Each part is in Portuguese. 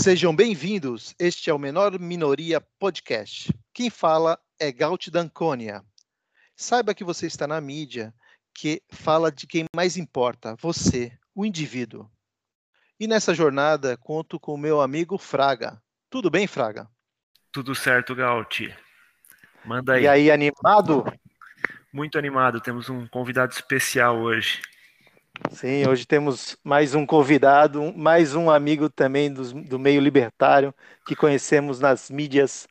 Sejam bem-vindos. Este é o Menor Minoria Podcast. Quem fala é Gaut Danconia. Saiba que você está na mídia que fala de quem mais importa, você, o indivíduo. E nessa jornada conto com o meu amigo Fraga. Tudo bem, Fraga? Tudo certo, Gaut. Manda aí. E aí, animado? Muito animado. Temos um convidado especial hoje. Sim, hoje temos mais um convidado, mais um amigo também do, do meio libertário que conhecemos nas mídias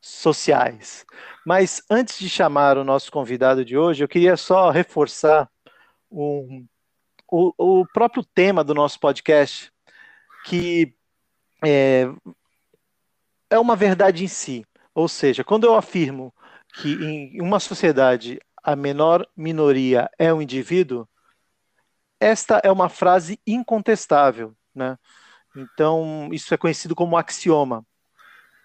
sociais. Mas antes de chamar o nosso convidado de hoje, eu queria só reforçar um, o, o próprio tema do nosso podcast, que é, é uma verdade em si. Ou seja, quando eu afirmo que em uma sociedade a menor minoria é um indivíduo, esta é uma frase incontestável, né? Então, isso é conhecido como axioma.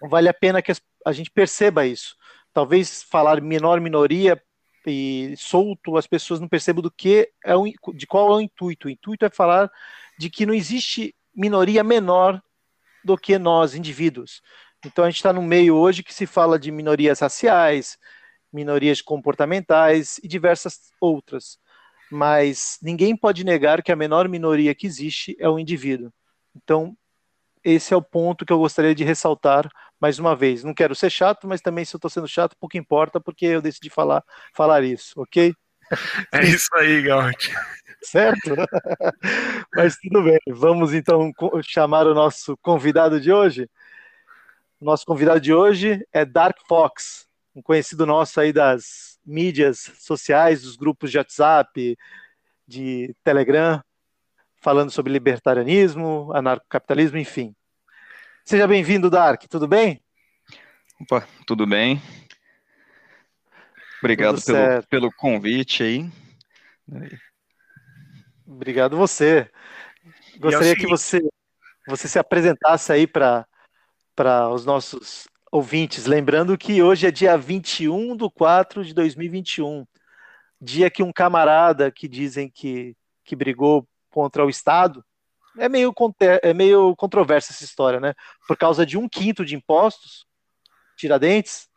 Vale a pena que a gente perceba isso. Talvez falar menor minoria e solto, as pessoas não percebam do que é o, de qual é o intuito. O intuito é falar de que não existe minoria menor do que nós, indivíduos. Então a gente está no meio hoje que se fala de minorias raciais, minorias comportamentais e diversas outras mas ninguém pode negar que a menor minoria que existe é o indivíduo. Então, esse é o ponto que eu gostaria de ressaltar mais uma vez. Não quero ser chato, mas também se eu estou sendo chato, pouco importa, porque eu decidi falar, falar isso, ok? É isso aí, Gaut. Certo? mas tudo bem. Vamos então chamar o nosso convidado de hoje. Nosso convidado de hoje é Dark Fox, um conhecido nosso aí das mídias sociais, dos grupos de WhatsApp, de Telegram, falando sobre libertarianismo, anarcocapitalismo, enfim. Seja bem-vindo, Dark, tudo bem? Opa, tudo bem. Obrigado pelo, pelo convite aí. Obrigado você. Gostaria que você, você se apresentasse aí para os nossos ouvintes, lembrando que hoje é dia 21 de 4 de 2021, dia que um camarada que dizem que, que brigou contra o Estado, é meio, é meio controversa essa história, né? Por causa de um quinto de impostos, Tiradentes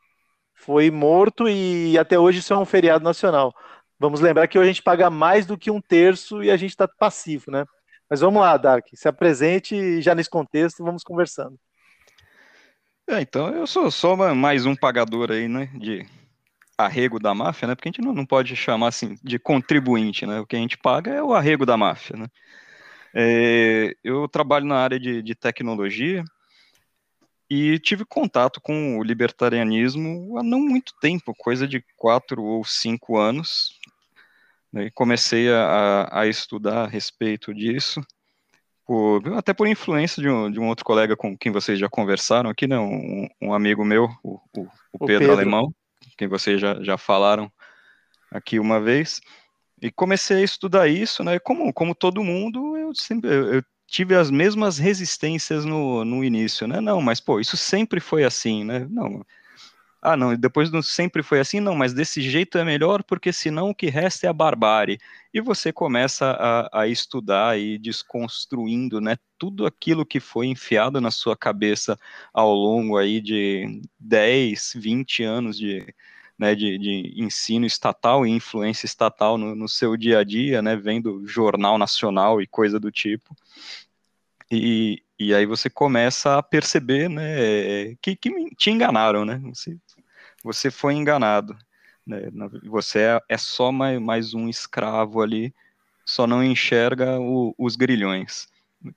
foi morto e até hoje isso é um feriado nacional. Vamos lembrar que hoje a gente paga mais do que um terço e a gente está passivo, né? Mas vamos lá, Dark, se apresente já nesse contexto, vamos conversando. É, então eu sou só mais um pagador aí, né, de arrego da máfia, né, porque a gente não, não pode chamar assim de contribuinte, né, o que a gente paga é o arrego da máfia, né. É, eu trabalho na área de, de tecnologia e tive contato com o libertarianismo há não muito tempo, coisa de quatro ou cinco anos, né, comecei a, a estudar a respeito disso, até por influência de um, de um, outro colega com quem vocês já conversaram aqui, né, um, um amigo meu, o, o, o Pedro, Pedro, Alemão, quem vocês já, já falaram aqui uma vez, e comecei a estudar isso, né, como, como todo mundo, eu sempre eu tive as mesmas resistências no, no início, né, não, mas pô, isso sempre foi assim, né, não, ah, não, depois não sempre foi assim, não, mas desse jeito é melhor, porque senão o que resta é a barbárie. E você começa a, a estudar e desconstruindo, né, tudo aquilo que foi enfiado na sua cabeça ao longo aí de 10, 20 anos de, né, de, de, ensino estatal e influência estatal no, no, seu dia a dia, né, vendo jornal nacional e coisa do tipo. E, e aí você começa a perceber, né, que, que te enganaram, né, você você foi enganado. Né? Você é, é só mais, mais, um escravo ali, só não enxerga o, os grilhões.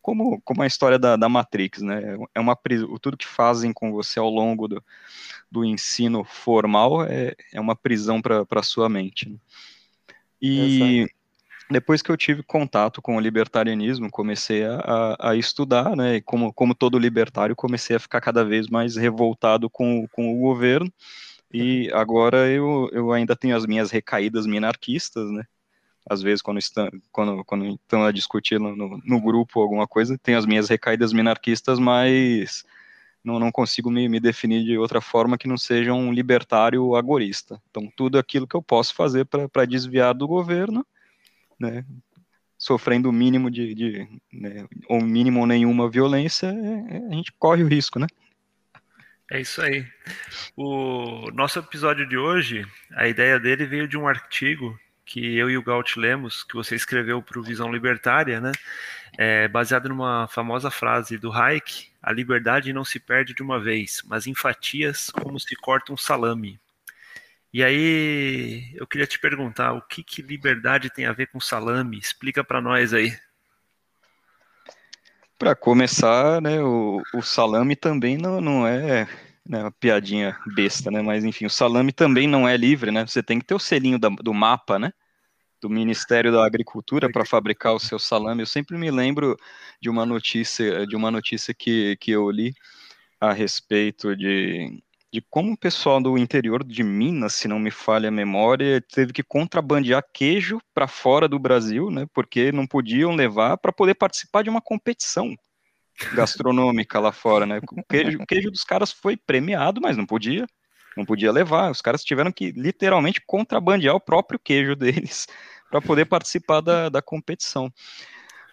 Como, como a história da, da Matrix, né? É uma tudo que fazem com você ao longo do, do ensino formal é, é uma prisão para a sua mente. Né? E Exato. depois que eu tive contato com o libertarianismo, comecei a, a, a, estudar, né? E como, como todo libertário, comecei a ficar cada vez mais revoltado com, com o governo e agora eu, eu ainda tenho as minhas recaídas minarquistas, né? Às vezes, quando estão, quando, quando estão a discutir no, no, grupo alguma coisa, tenho as minhas recaídas minarquistas, mas não, não consigo me, me definir de outra forma que não seja um libertário agorista. Então, tudo aquilo que eu posso fazer para desviar do governo, né? sofrendo o mínimo de, de né, ou mínimo ou nenhuma violência, é, é, a gente corre o risco, né? É isso aí. O nosso episódio de hoje, a ideia dele veio de um artigo que eu e o Gaut lemos, que você escreveu para o Visão Libertária, né? É, baseado numa famosa frase do Hayek: a liberdade não se perde de uma vez, mas em fatias como se corta um salame. E aí, eu queria te perguntar, o que, que liberdade tem a ver com salame? Explica para nós aí. Para começar, né, o, o, salame também não, não é né, uma piadinha besta, né? Mas enfim, o salame também não é livre, né? Você tem que ter o selinho da, do mapa, né? Do Ministério da Agricultura para fabricar o seu salame. Eu sempre me lembro de uma notícia, de uma notícia que, que eu li a respeito de de como o pessoal do interior de Minas, se não me falha a memória, teve que contrabandear queijo para fora do Brasil, né? Porque não podiam levar para poder participar de uma competição gastronômica lá fora, né? O queijo, o queijo dos caras foi premiado, mas não podia, não podia levar. Os caras tiveram que literalmente contrabandear o próprio queijo deles para poder participar da, da competição.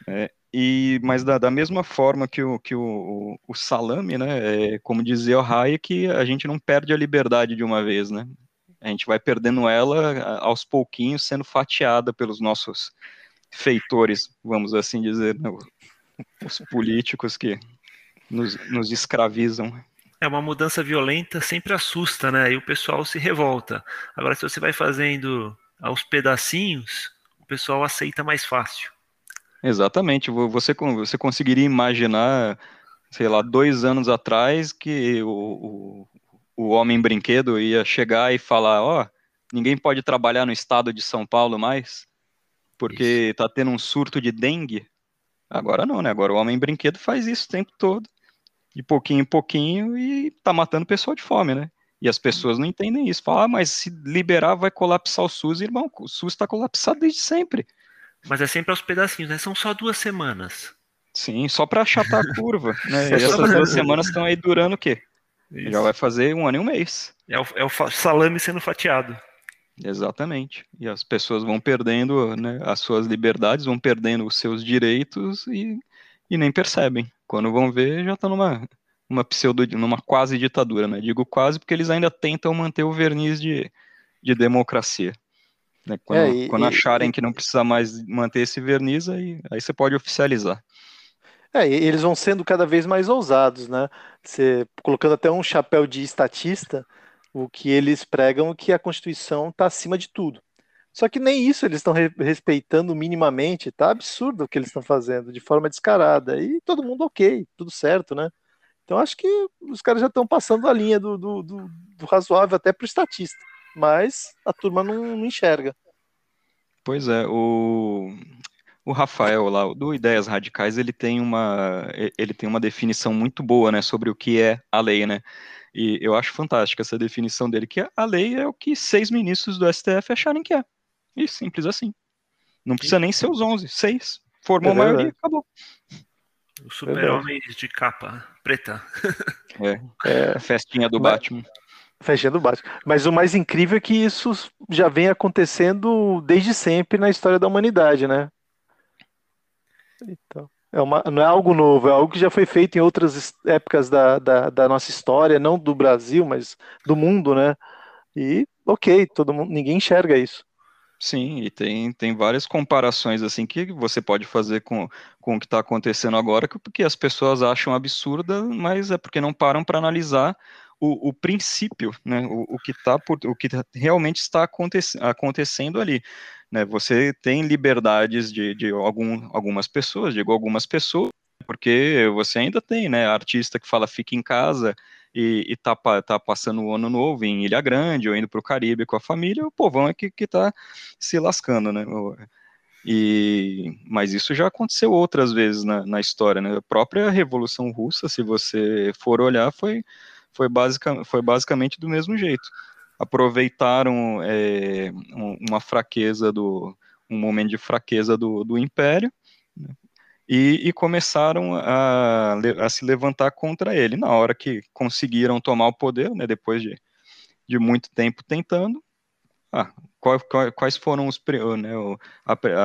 É, e, mas da, da, mesma forma que o, que o, o salame, né, é, como dizia o Hayek, a gente não perde a liberdade de uma vez, né? A gente vai perdendo ela aos pouquinhos, sendo fatiada pelos nossos feitores, vamos assim dizer, né? os políticos que nos, nos escravizam. É uma mudança violenta, sempre assusta, né? E o pessoal se revolta. Agora, se você vai fazendo aos pedacinhos, o pessoal aceita mais fácil. Exatamente. Você, você conseguiria imaginar, sei lá, dois anos atrás que o, o, o homem brinquedo ia chegar e falar: Ó, oh, ninguém pode trabalhar no estado de São Paulo mais, porque tá tendo um surto de dengue. Agora não, né? Agora o homem brinquedo faz isso o tempo todo, de pouquinho em pouquinho, e tá matando pessoa de fome, né? E as pessoas não entendem isso. Falam, ah, mas se liberar vai colapsar o SUS, irmão. O SUS está colapsado desde sempre. Mas é sempre aos pedacinhos, né? São só duas semanas. Sim, só para achatar a curva. Né? E essas duas semanas estão aí durando o quê? Isso. Já vai fazer um ano e um mês. É o, é o salame sendo fatiado. Exatamente. E as pessoas vão perdendo né, as suas liberdades, vão perdendo os seus direitos e, e nem percebem. Quando vão ver, já estão numa, numa pseudo, numa quase ditadura, né? Digo quase porque eles ainda tentam manter o verniz de, de democracia. Né? Quando, é, e, quando acharem e, que não precisa mais manter esse verniz, aí, aí você pode oficializar. É, e eles vão sendo cada vez mais ousados, né? Você, colocando até um chapéu de estatista, o que eles pregam é que a Constituição está acima de tudo. Só que nem isso eles estão re respeitando minimamente, tá absurdo o que eles estão fazendo, de forma descarada. E todo mundo ok, tudo certo, né? Então acho que os caras já estão passando a linha do, do, do, do razoável até para o estatista mas a turma não, não enxerga. Pois é, o, o Rafael lá, do Ideias Radicais, ele tem uma ele tem uma definição muito boa, né, sobre o que é a lei, né? E eu acho fantástica essa definição dele, que a lei é o que seis ministros do STF acharem que é. E simples assim. Não precisa nem ser os onze, seis. Formou é a maioria, acabou. O super-homem de capa preta. É, é. festinha do. Batman. Fechinha do básico. Mas o mais incrível é que isso já vem acontecendo desde sempre na história da humanidade, né? Então, é uma, não é algo novo, é algo que já foi feito em outras épocas da, da, da nossa história, não do Brasil, mas do mundo, né? E ok, todo mundo, ninguém enxerga isso. Sim, e tem, tem várias comparações assim que você pode fazer com, com o que está acontecendo agora, porque as pessoas acham absurda, mas é porque não param para analisar o, o princípio, né, o, o que tá por, o que realmente está aconte, acontecendo ali. Né, você tem liberdades de, de algum, algumas pessoas, digo algumas pessoas, porque você ainda tem, né, artista que fala fica em casa e, e tá, tá passando o ano novo em Ilha Grande ou indo para o Caribe com a família, o povão é que, que tá se lascando, né, e, mas isso já aconteceu outras vezes na, na história, né? A própria Revolução Russa, se você for olhar, foi foi, basic, foi basicamente do mesmo jeito. Aproveitaram é, uma fraqueza do um momento de fraqueza do, do império né, e, e, começaram a, a, se levantar contra ele. Na hora que conseguiram tomar o poder, né, depois de, de muito tempo tentando, ah, quais foram os, né,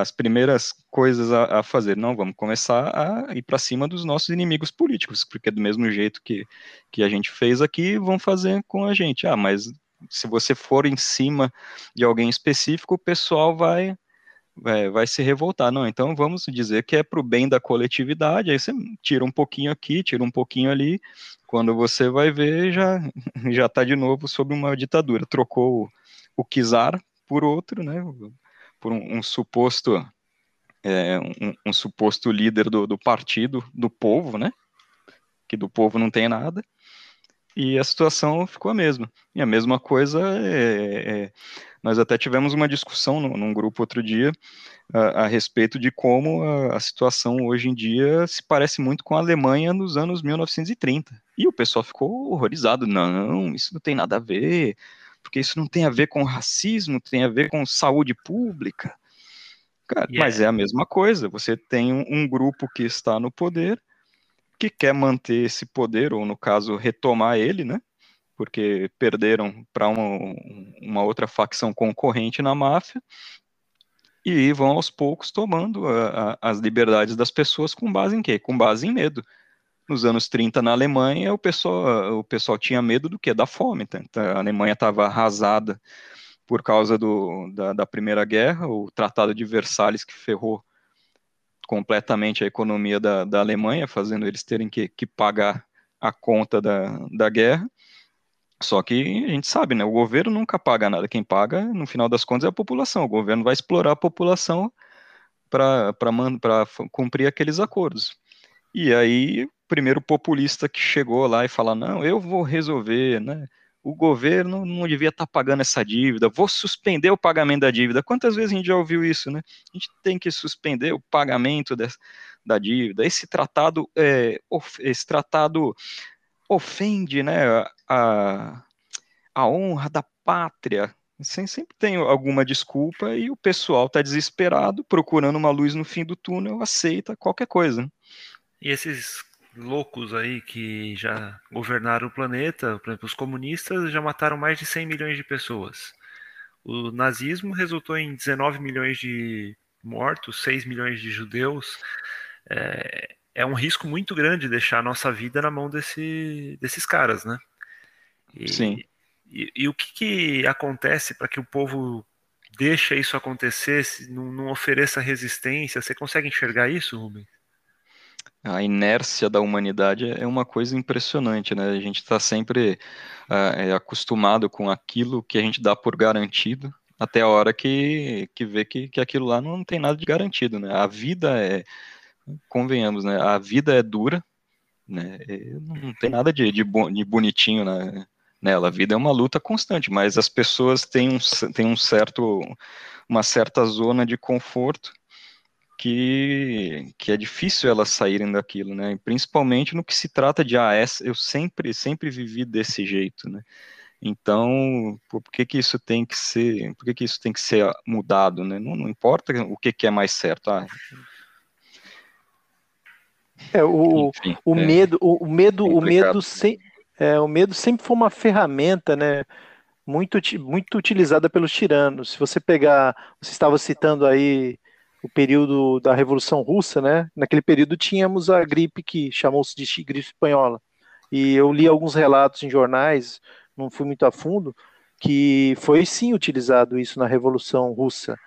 as primeiras coisas a, fazer? Não, vamos começar a ir para cima dos nossos inimigos políticos, porque do mesmo jeito que, que a gente fez aqui, vão fazer com a gente. Ah, mas se você for em cima de alguém específico, o pessoal vai vai, vai se revoltar. Não, então vamos dizer que é para o bem da coletividade, aí você tira um pouquinho aqui, tira um pouquinho ali, quando você vai ver, já já está de novo sob uma ditadura. Trocou o, o Kizar por outro, né, por um, um suposto é, um, um, suposto líder do, do partido do povo, né, que do povo não tem nada, e a situação ficou a mesma. E a mesma coisa, é, é, nós até tivemos uma discussão no, num grupo outro dia a, a respeito de como a, a, situação hoje em dia se parece muito com a Alemanha nos anos 1930. E o pessoal ficou horrorizado. Não, isso não tem nada a ver, porque isso não tem a ver com racismo, tem a ver com saúde pública. Cara, yeah. Mas é a mesma coisa. Você tem um, um grupo que está no poder que quer manter esse poder, ou no caso, retomar ele, né? Porque perderam para uma, uma outra facção concorrente na máfia, e vão aos poucos tomando a, a, as liberdades das pessoas com base em quê? Com base em medo. Nos anos 30 na Alemanha, o pessoal, o pessoal tinha medo do quê? Da fome. Tá? Então, a Alemanha estava arrasada por causa do, da, da Primeira Guerra, o Tratado de Versalhes que ferrou completamente a economia da, da Alemanha, fazendo eles terem que, que pagar a conta da, da guerra. Só que a gente sabe, né? O governo nunca paga nada. Quem paga, no final das contas, é a população. O governo vai explorar a população para cumprir aqueles acordos. E aí, o primeiro populista que chegou lá e fala: não, eu vou resolver, né? o governo não devia estar tá pagando essa dívida, vou suspender o pagamento da dívida. Quantas vezes a gente já ouviu isso, né? A gente tem que suspender o pagamento de, da dívida. Esse tratado, é, esse tratado ofende, né, a, a honra da pátria. Sempre tem alguma desculpa e o pessoal está desesperado, procurando uma luz no fim do túnel, aceita qualquer coisa. E esses loucos aí que já governaram o planeta, por exemplo, os comunistas já mataram mais de 100 milhões de pessoas. O nazismo resultou em 19 milhões de mortos, 6 milhões de judeus. É, é um risco muito grande deixar a nossa vida na mão desse, desses caras, né? E, Sim. E, e o que, que acontece para que o povo deixe isso acontecer, não, não ofereça resistência? Você consegue enxergar isso, Rubens? A inércia da humanidade é uma coisa impressionante, né? A gente está sempre uh, é, acostumado com aquilo que a gente dá por garantido, até a hora que, que vê que, que aquilo lá não tem nada de garantido, né? A vida é, convenhamos, né? A vida é dura, né? Não tem nada de, de, de bonitinho né? nela. A vida é uma luta constante, mas as pessoas têm um, têm um certo, uma certa zona de conforto que, que é difícil elas saírem daquilo, né? Principalmente no que se trata de AS, eu sempre, sempre vivi desse jeito, né? Então, por que que isso tem que ser, por que que isso tem que ser mudado, né? Não, não importa o que, que é mais certo, ah, é, o, Enfim, o, é, medo, o, o medo, o medo, sem, é, o medo sempre foi uma ferramenta, né? Muito, muito utilizada pelos tiranos. Se você pegar, você estava citando aí o período da Revolução Russa, né? Naquele período tínhamos a gripe que chamou-se de gripe espanhola. E eu li alguns relatos em jornais, não fui muito a fundo, que foi sim utilizado isso na Revolução Russa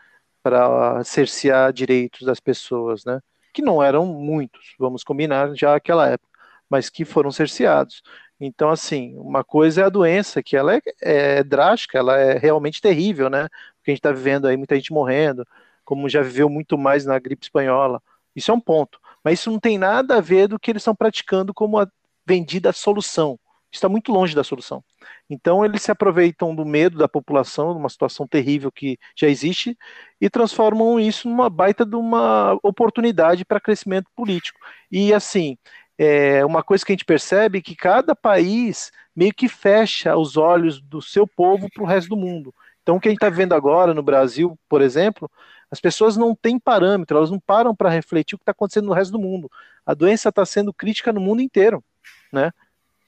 para cercear direitos das pessoas, né? Que não eram muitos, vamos combinar já naquela época, mas que foram cerceados. Então, assim, uma coisa é a doença, que ela é, é drástica, ela é realmente terrível, né? Porque a gente está vivendo aí muita gente morrendo, como já viveu muito mais na gripe espanhola. Isso é um ponto. Mas isso não tem nada a ver do que eles estão praticando como a vendida solução. Está muito longe da solução. Então eles se aproveitam do medo da população, de uma situação terrível que já existe, e transformam isso numa baita de uma oportunidade para crescimento político. E assim, é uma coisa que a gente percebe é que cada país meio que fecha os olhos do seu povo para o resto do mundo. Então o que a gente está vendo agora no Brasil, por exemplo, as pessoas não têm parâmetro, elas não param para refletir o que está acontecendo no resto do mundo. A doença está sendo crítica no mundo inteiro, né?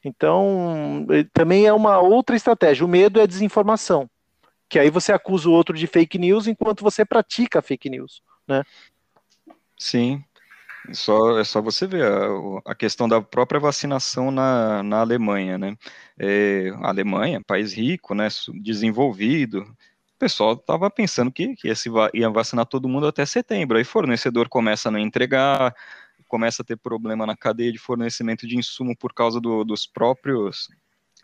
Então, também é uma outra estratégia. O medo é desinformação. que aí você acusa o outro de fake news enquanto você pratica fake news, né? Sim, só, é só você ver a, a questão da própria vacinação na, na Alemanha, né? É, a Alemanha, país rico, né, desenvolvido, pessoal estava pensando que, que ia, ia vacinar todo mundo até setembro. Aí fornecedor começa a não entregar, começa a ter problema na cadeia de fornecimento de insumo por causa do, dos próprios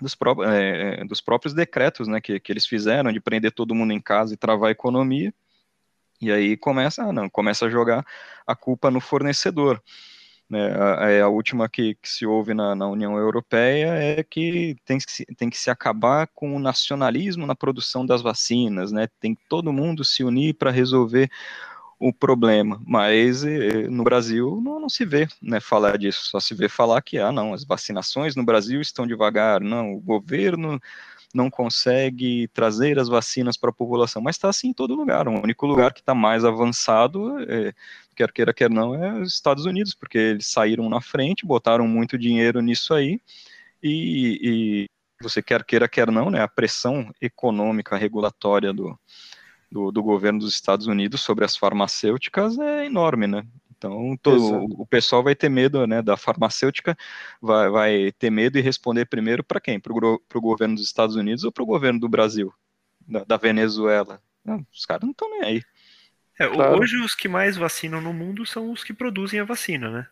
dos, pró é, dos próprios decretos né, que, que eles fizeram de prender todo mundo em casa e travar a economia. E aí começa, ah, não, começa a jogar a culpa no fornecedor. Né, a, é, a última que, que se ouve na, na, União Europeia é que tem, que se, tem que se acabar com o nacionalismo na produção das vacinas, né, tem que todo mundo se unir para resolver o problema, mas eh, no Brasil não, não, se vê né, falar disso, só se vê falar que, ah, não, as vacinações no Brasil estão devagar, não, o governo não consegue trazer as vacinas para a população, mas está assim em todo lugar, o único lugar que está mais avançado, é, quer queira, quer não, é os Estados Unidos, porque eles saíram na frente, botaram muito dinheiro nisso aí, e, e você quer queira, quer não, né, a pressão econômica regulatória do, do, do, governo dos Estados Unidos sobre as farmacêuticas é enorme, né? Então, todo, o pessoal vai ter medo né, da farmacêutica, vai, vai ter medo e responder primeiro para quem? Para o governo dos Estados Unidos ou para o governo do Brasil, da, da Venezuela? Não, os caras não estão nem aí. É, claro. Hoje, os que mais vacinam no mundo são os que produzem a vacina, né?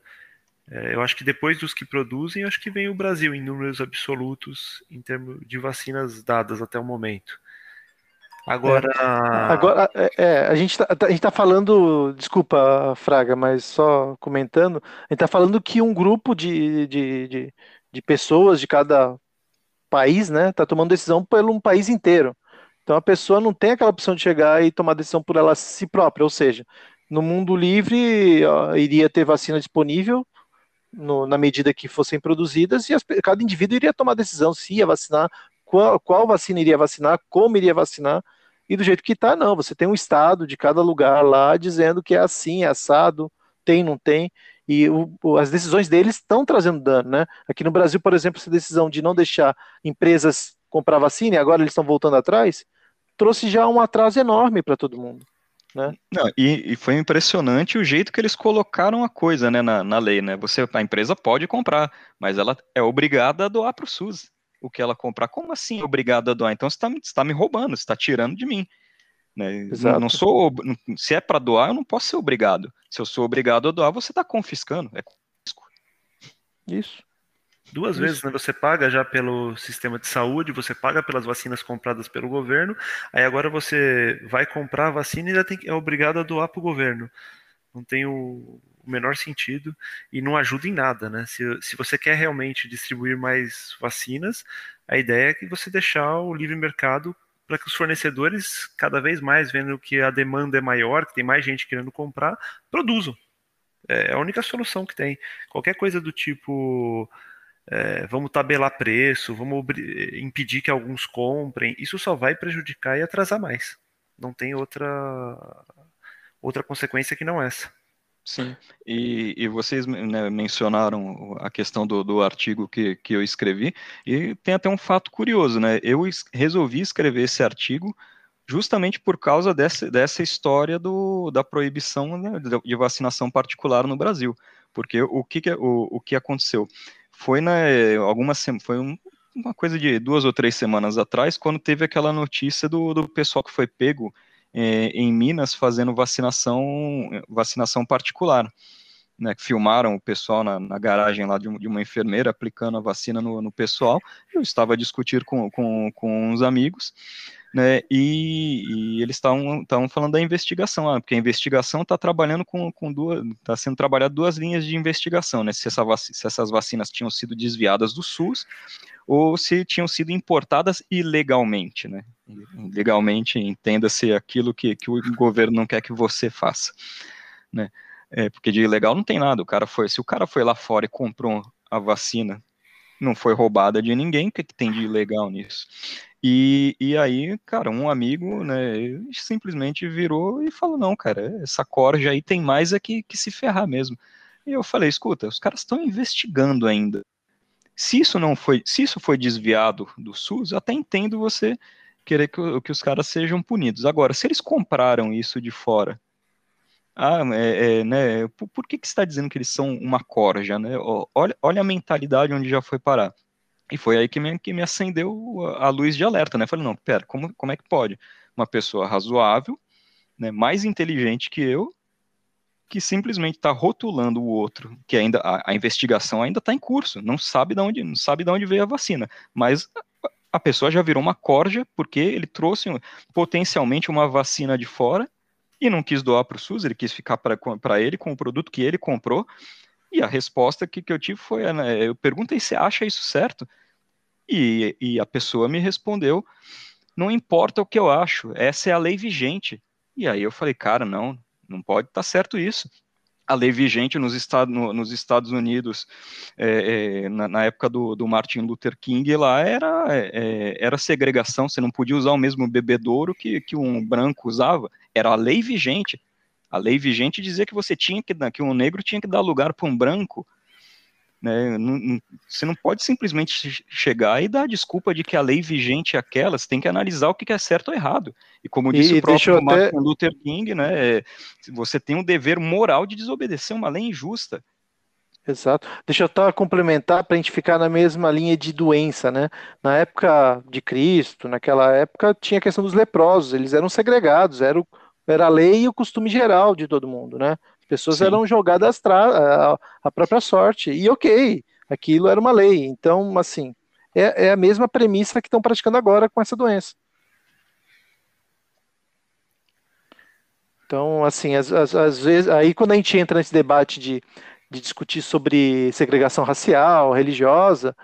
É, eu acho que depois dos que produzem, acho que vem o Brasil em números absolutos em termos de vacinas dadas até o momento. Agora. Agora, é, é a, gente tá, a gente tá falando. Desculpa, Fraga, mas só comentando. A gente tá falando que um grupo de, de, de, de pessoas de cada país, né, tá tomando decisão pelo um país inteiro. Então a pessoa não tem aquela opção de chegar e tomar decisão por ela si própria, ou seja, no mundo livre ó, iria ter vacina disponível no, na medida que fossem produzidas e as, cada indivíduo iria tomar decisão se ia vacinar, qual, qual vacina iria vacinar, como iria vacinar, e do jeito que está, não. Você tem um estado de cada lugar lá dizendo que é assim, é assado, tem, não tem. E o, as decisões deles estão trazendo dano, né? Aqui no Brasil, por exemplo, essa decisão de não deixar empresas comprar vacina e agora eles estão voltando atrás, trouxe já um atraso enorme para todo mundo. Né? Não, e, e, foi impressionante o jeito que eles colocaram a coisa né, na, na lei. Né? Você, a empresa pode comprar, mas ela é obrigada a doar para o SUS o que ela comprar. Como assim obrigado a doar? Então você está tá me roubando, você está tirando de mim. Né? Não, não, sou, se é para doar, eu não posso ser obrigado. Se eu sou obrigado a doar, você está confiscando. É confisco. Isso. Duas Isso. vezes, né? Você paga já pelo sistema de saúde, você paga pelas vacinas compradas pelo governo, aí agora você vai comprar a vacina e ainda tem, é obrigado a doar para o governo. Não tem o, menor sentido e não ajuda em nada, né? Se, se você quer realmente distribuir mais vacinas, a ideia é que você deixar o livre mercado para que os fornecedores, cada vez mais vendo que a demanda é maior, que tem mais gente querendo comprar, produzam. É a única solução que tem. Qualquer coisa do tipo é, vamos tabelar preço, vamos impedir que alguns comprem, isso só vai prejudicar e atrasar mais. Não tem outra outra consequência que não essa. Sim, e, e vocês né, mencionaram a questão do, do artigo que, que eu escrevi, e tem até um fato curioso, né? Eu es resolvi escrever esse artigo justamente por causa dessa, dessa história do, da proibição né, de vacinação particular no Brasil. Porque o que, que o, o que aconteceu? Foi na algumas foi um, uma coisa de duas ou três semanas atrás, quando teve aquela notícia do, do pessoal que foi pego é, em Minas fazendo vacinação, vacinação particular. Né, filmaram o pessoal na, na garagem lá de, de, uma enfermeira aplicando a vacina no, no pessoal. Eu estava a discutir com, com, com uns amigos, né, e, e eles estavam falando da investigação, ah, porque a investigação está trabalhando com, com duas, está sendo trabalhado duas linhas de investigação, né, se, essa se essas vacinas tinham sido desviadas do SUS ou se tinham sido importadas ilegalmente, né? Legalmente, entenda-se aquilo que, que o governo não quer que você faça, né? É, porque de ilegal não tem nada. O cara foi, se o cara foi lá fora e comprou a vacina, não foi roubada de ninguém, o que, que tem de ilegal nisso? E, e aí, cara, um amigo, né, simplesmente virou e falou: não, cara, essa corja aí tem mais é que, que se ferrar mesmo. E eu falei: escuta, os caras estão investigando ainda. Se isso não foi, se isso foi desviado do SUS, até entendo você querer que, que os caras sejam punidos. Agora, se eles compraram isso de fora, ah, é, é, né, por, por, que, que está dizendo que eles são uma corja, né? Olha, olha a mentalidade onde já foi parar. E foi aí que me, que me acendeu a, a luz de alerta, né? Falei, não, pera, como, como é que pode? Uma pessoa razoável, né, mais inteligente que eu, que simplesmente está rotulando o outro, que ainda a, a investigação ainda está em curso, não sabe de onde, não sabe de onde veio a vacina, mas a pessoa já virou uma corja porque ele trouxe potencialmente uma vacina de fora e não quis doar para o SUS, ele quis ficar para ele com o produto que ele comprou. E a resposta que, que eu tive foi: né, eu perguntei se acha isso certo. E, e a pessoa me respondeu: não importa o que eu acho, essa é a lei vigente. E aí eu falei: cara, não, não pode estar tá certo isso a lei vigente nos, Estados, no, nos Estados Unidos é, é, na, na, época do, do, Martin Luther King lá era, é, é, era segregação, você não podia usar o mesmo bebedouro que, que um branco usava, era a lei vigente. A lei vigente dizia que você tinha que que um negro tinha que dar lugar para um branco né? Não, você não pode simplesmente chegar e dar desculpa de que a lei vigente é aquela, você tem que analisar o que é certo ou errado. E como disse e o próprio Martin até... Luther King, né, é, você tem um dever moral de desobedecer uma lei injusta. Exato. Deixa eu estar complementar para a gente ficar na mesma linha de doença, né? Na época de Cristo, naquela época, tinha a questão dos leprosos, eles eram segregados, era, o, era a lei e o costume geral de todo mundo, né? As pessoas Sim. eram jogadas à, à própria sorte. E ok, aquilo era uma lei. Então, assim, é, é a mesma premissa que estão praticando agora com essa doença. Então, assim, às, às, às, vezes, aí quando a gente entra nesse debate de, de discutir sobre segregação racial, religiosa,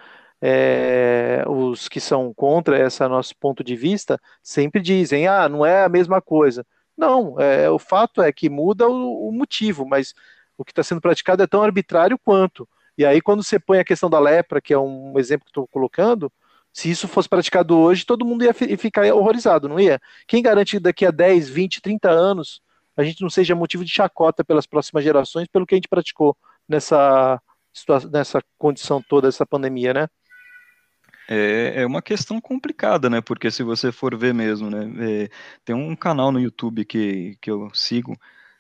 é, os que são contra esse nosso ponto de vista sempre dizem, ah, não é a mesma coisa. Não, é, o fato é que muda o, o motivo, mas o que está sendo praticado é tão arbitrário quanto. E aí, quando você põe a questão da lepra, que é um exemplo que estou colocando, se isso fosse praticado hoje, todo mundo ia ficar horrorizado, não ia? Quem garante que daqui a 10, 20, 30 anos a gente não seja motivo de chacota pelas próximas gerações pelo que a gente praticou nessa, nessa condição toda, essa pandemia, né? É, é uma questão complicada, né? Porque se você for ver mesmo, né? É, tem um canal no YouTube que, que eu sigo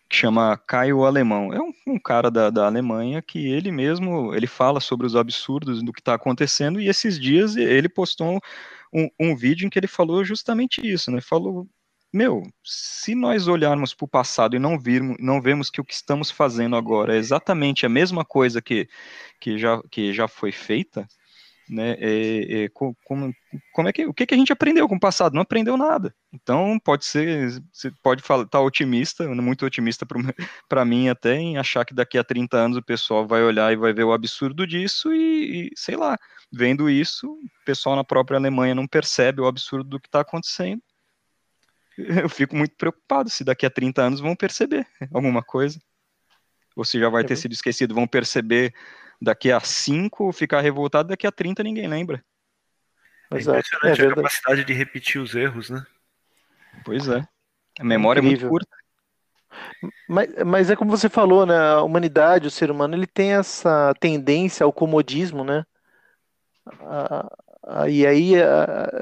que chama Caio Alemão. É um, um cara da, da Alemanha que ele mesmo ele fala sobre os absurdos do que está acontecendo e esses dias ele postou um, um vídeo em que ele falou justamente isso, né? Falou meu, se nós olharmos para o passado e não virmos, não vemos que o que estamos fazendo agora é exatamente a mesma coisa que, que, já, que já foi feita, né? É, é, como, como é que o que, que a gente aprendeu com o passado? Não aprendeu nada. Então pode ser, você pode falar, tá otimista, muito otimista para mim até em achar que daqui a 30 anos o pessoal vai olhar e vai ver o absurdo disso e, e sei lá, vendo isso, o pessoal na própria Alemanha não percebe o absurdo do que está acontecendo. Eu fico muito preocupado se daqui a 30 anos vão perceber alguma coisa. Ou se já vai ter sido esquecido, vão perceber daqui a 5 ficar revoltado, daqui a 30 ninguém lembra. É impressionante é a capacidade de repetir os erros, né? Pois é. A memória Incrível. é muito curta. Mas, mas é como você falou, né? A humanidade, o ser humano, ele tem essa tendência ao comodismo, né? e aí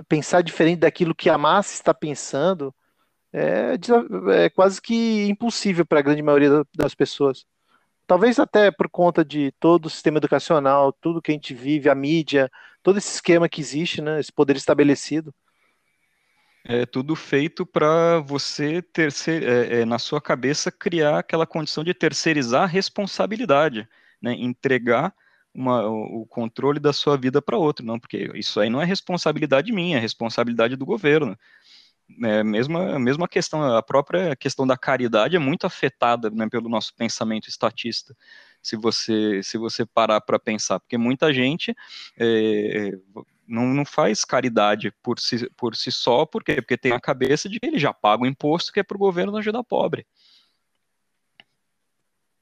pensar diferente daquilo que a massa está pensando é, é quase que impossível para a grande maioria das pessoas. Talvez até por conta de todo o sistema educacional, tudo que a gente vive, a mídia, todo esse esquema que existe, né, esse poder estabelecido. É tudo feito para você ter é, é, na sua cabeça criar aquela condição de terceirizar a responsabilidade, né, entregar uma, o controle da sua vida para outro, não, porque isso aí não é responsabilidade minha, é responsabilidade do governo é, mesma, mesma questão, a própria questão da caridade é muito afetada né, pelo nosso pensamento estatista, se você, se você parar para pensar, porque muita gente é, não, não faz caridade por si, por si só, por quê? porque tem a cabeça de que ele já paga o imposto que é para o governo ajudar pobre.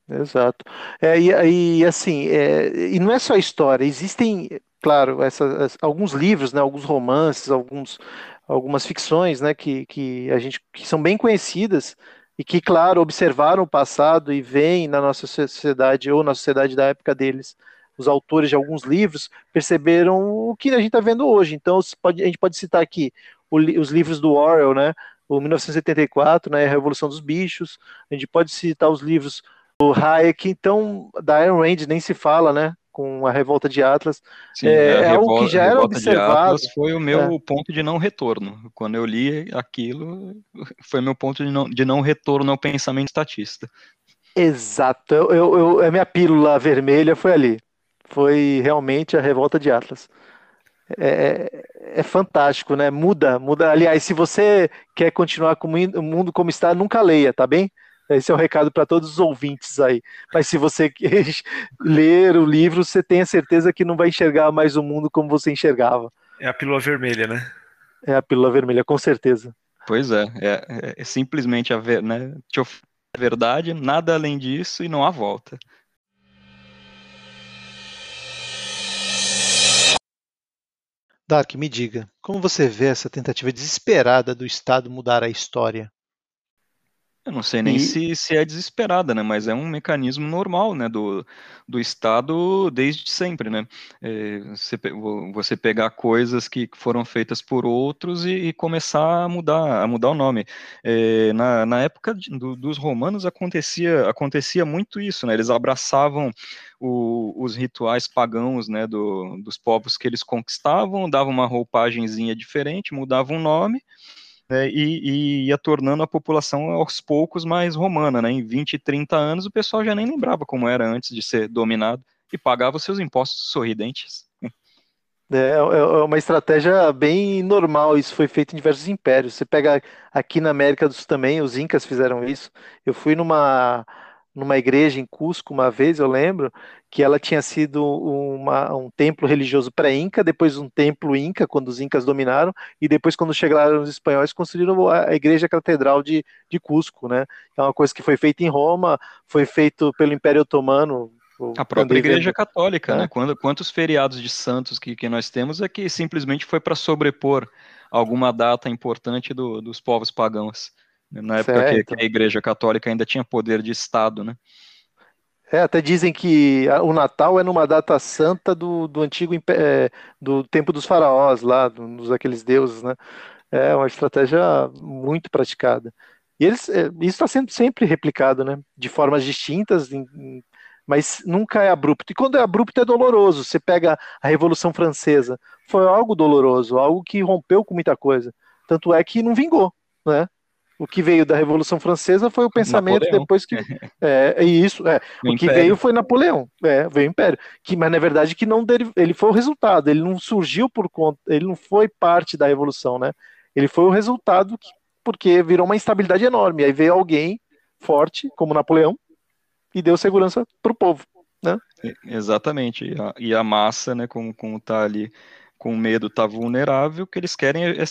Exato. É, e, e, assim, é, e não é só história, existem, claro, essas, alguns livros, né, alguns romances, alguns algumas ficções, né, que, que a gente que são bem conhecidas e que, claro, observaram o passado e veem na nossa sociedade ou na sociedade da época deles, os autores de alguns livros perceberam o que a gente está vendo hoje. Então, pode, a gente pode citar aqui o, os livros do Orwell, né? O 1984, né? A Revolução dos Bichos. A gente pode citar os livros do Hayek, então da Ayn Rand nem se fala, né? Com a Revolta de Atlas. Sim, é, é algo que já era observado. foi o meu é. ponto de não retorno. Quando eu li aquilo, foi meu ponto de não, de não retorno ao pensamento estatista. Exato. Eu, eu, eu, a minha pílula vermelha foi ali. Foi realmente a Revolta de Atlas. É, é, é, fantástico, né? Muda, muda. Aliás, se você quer continuar com o mundo como está, nunca leia, tá bem? Esse é o um recado para todos os ouvintes aí. Mas se você ler o livro, você tenha certeza que não vai enxergar mais o mundo como você enxergava. É a pílula vermelha, né? É a pílula vermelha, com certeza. Pois é, é, é simplesmente a ver, né? Te a verdade, nada além disso e não há volta. Dark, me diga, como você vê essa tentativa desesperada do Estado mudar a história? Eu não sei nem e... se, se é desesperada, né? Mas é um mecanismo normal, né? Do, do Estado desde sempre, né? É, você, você pegar coisas que foram feitas por outros e, e começar a mudar, a mudar o nome. É, na, na época de, do, dos romanos acontecia, acontecia muito isso, né? Eles abraçavam o, os rituais pagãos, né? Do, dos povos que eles conquistavam, davam uma roupagenzinha diferente, mudavam o nome né, e, e, ia tornando a população aos poucos mais romana, né? Em 20, 30 anos o pessoal já nem lembrava como era antes de ser dominado e pagava os seus impostos sorridentes. É, é, é uma estratégia bem normal, isso foi feito em diversos impérios. Você pega aqui na América do Sul também, os incas fizeram isso. Eu fui numa numa igreja em Cusco uma vez, eu lembro, que ela tinha sido uma, um templo religioso pré-inca, depois um templo inca, quando os incas dominaram, e depois, quando chegaram os espanhóis, construíram a igreja catedral de, de Cusco, né? É uma coisa que foi feita em Roma, foi feito pelo Império Otomano, a própria Igreja Católica, né? é. né? Quando, quantos feriados de santos que, que nós temos é que simplesmente foi para sobrepor alguma data importante do, dos povos pagãos na época que, que, a Igreja Católica ainda tinha poder de Estado, né? É, até dizem que o Natal é numa data santa do, do antigo é, do tempo dos faraós lá, dos aqueles deuses, né? É uma estratégia muito praticada. E eles, é, isso está sendo sempre replicado, né? De formas distintas, em, mas nunca é abrupto. E quando é abrupto é doloroso. Você pega a Revolução Francesa, foi algo doloroso, algo que rompeu com muita coisa. Tanto é que não vingou, né? O que veio da Revolução Francesa foi o pensamento Napoleão. depois que é, isso é. O, o que veio foi Napoleão é, veio o Império. Que mas na verdade que não ele foi o resultado ele não surgiu por conta ele não foi parte da Revolução né? Ele foi o resultado que, porque virou uma instabilidade enorme. Aí veio alguém forte como Napoleão e deu segurança para o povo né? Exatamente. E a, e a massa né como como tá ali com medo tá vulnerável que eles querem é, é